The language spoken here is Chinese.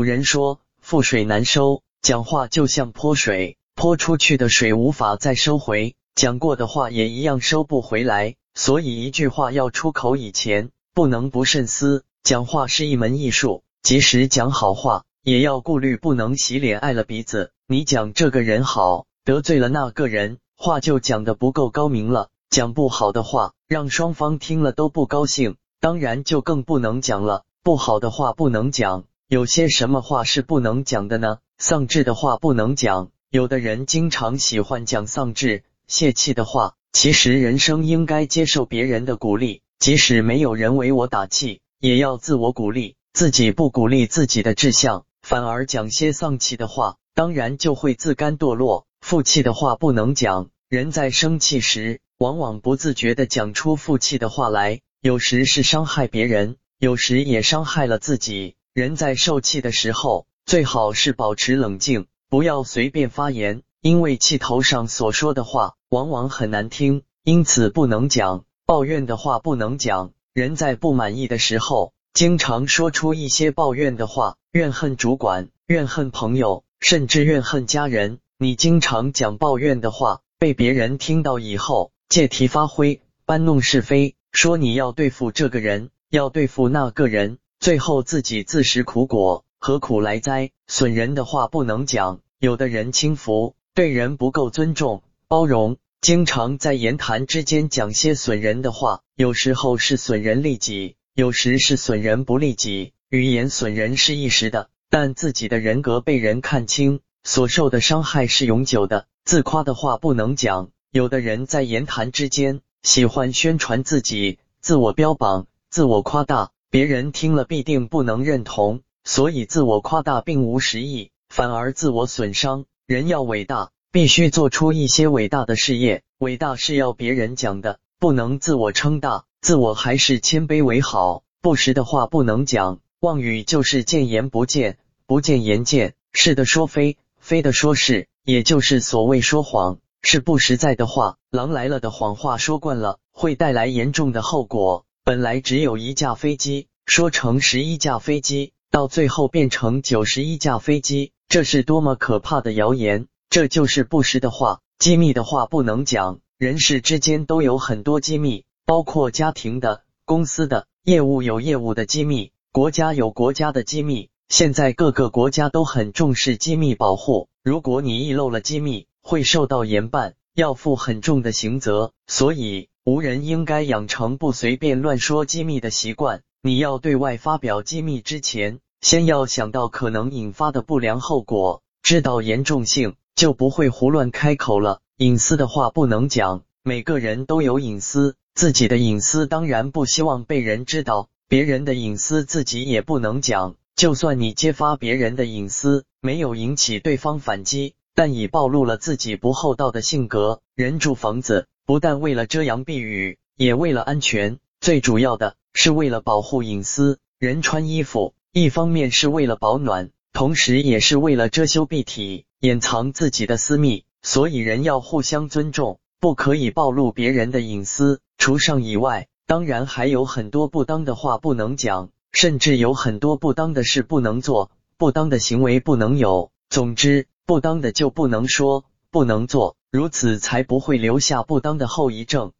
古人说，覆水难收，讲话就像泼水，泼出去的水无法再收回，讲过的话也一样收不回来。所以一句话要出口以前，不能不慎思。讲话是一门艺术，即使讲好话，也要顾虑不能洗脸碍了鼻子。你讲这个人好，得罪了那个人，话就讲的不够高明了。讲不好的话，让双方听了都不高兴，当然就更不能讲了。不好的话不能讲，有些什么话是不能讲的呢？丧志的话不能讲。有的人经常喜欢讲丧志、泄气的话。其实人生应该接受别人的鼓励，即使没有人为我打气，也要自我鼓励。自己不鼓励自己的志向，反而讲些丧气的话，当然就会自甘堕落。负气的话不能讲。人在生气时，往往不自觉的讲出负气的话来，有时是伤害别人，有时也伤害了自己。人在受气的时候，最好是保持冷静，不要随便发言。因为气头上所说的话往往很难听，因此不能讲抱怨的话，不能讲。人在不满意的时候，经常说出一些抱怨的话，怨恨主管，怨恨朋友，甚至怨恨家人。你经常讲抱怨的话，被别人听到以后，借题发挥，搬弄是非，说你要对付这个人，要对付那个人，最后自己自食苦果，何苦来哉？损人的话不能讲，有的人轻浮。对人不够尊重、包容，经常在言谈之间讲些损人的话，有时候是损人利己，有时是损人不利己。语言损人是一时的，但自己的人格被人看清，所受的伤害是永久的。自夸的话不能讲，有的人在言谈之间喜欢宣传自己，自我标榜、自我夸大，别人听了必定不能认同，所以自我夸大并无实益，反而自我损伤。人要伟大，必须做出一些伟大的事业。伟大是要别人讲的，不能自我称大。自我还是谦卑为好。不实的话不能讲。妄语就是见言不见，不见言见，是的说非，非的说是，也就是所谓说谎，是不实在的话。狼来了的谎话说惯了，会带来严重的后果。本来只有一架飞机，说成十一架飞机，到最后变成九十一架飞机。这是多么可怕的谣言！这就是不实的话，机密的话不能讲。人事之间都有很多机密，包括家庭的、公司的、业务有业务的机密，国家有国家的机密。现在各个国家都很重视机密保护，如果你遗漏了机密，会受到严办，要负很重的刑责。所以，无人应该养成不随便乱说机密的习惯。你要对外发表机密之前。先要想到可能引发的不良后果，知道严重性，就不会胡乱开口了。隐私的话不能讲，每个人都有隐私，自己的隐私当然不希望被人知道，别人的隐私自己也不能讲。就算你揭发别人的隐私，没有引起对方反击，但已暴露了自己不厚道的性格。人住房子，不但为了遮阳避雨，也为了安全，最主要的是为了保护隐私。人穿衣服。一方面是为了保暖，同时也是为了遮羞蔽体，掩藏自己的私密。所以人要互相尊重，不可以暴露别人的隐私。除上以外，当然还有很多不当的话不能讲，甚至有很多不当的事不能做，不当的行为不能有。总之，不当的就不能说，不能做，如此才不会留下不当的后遗症。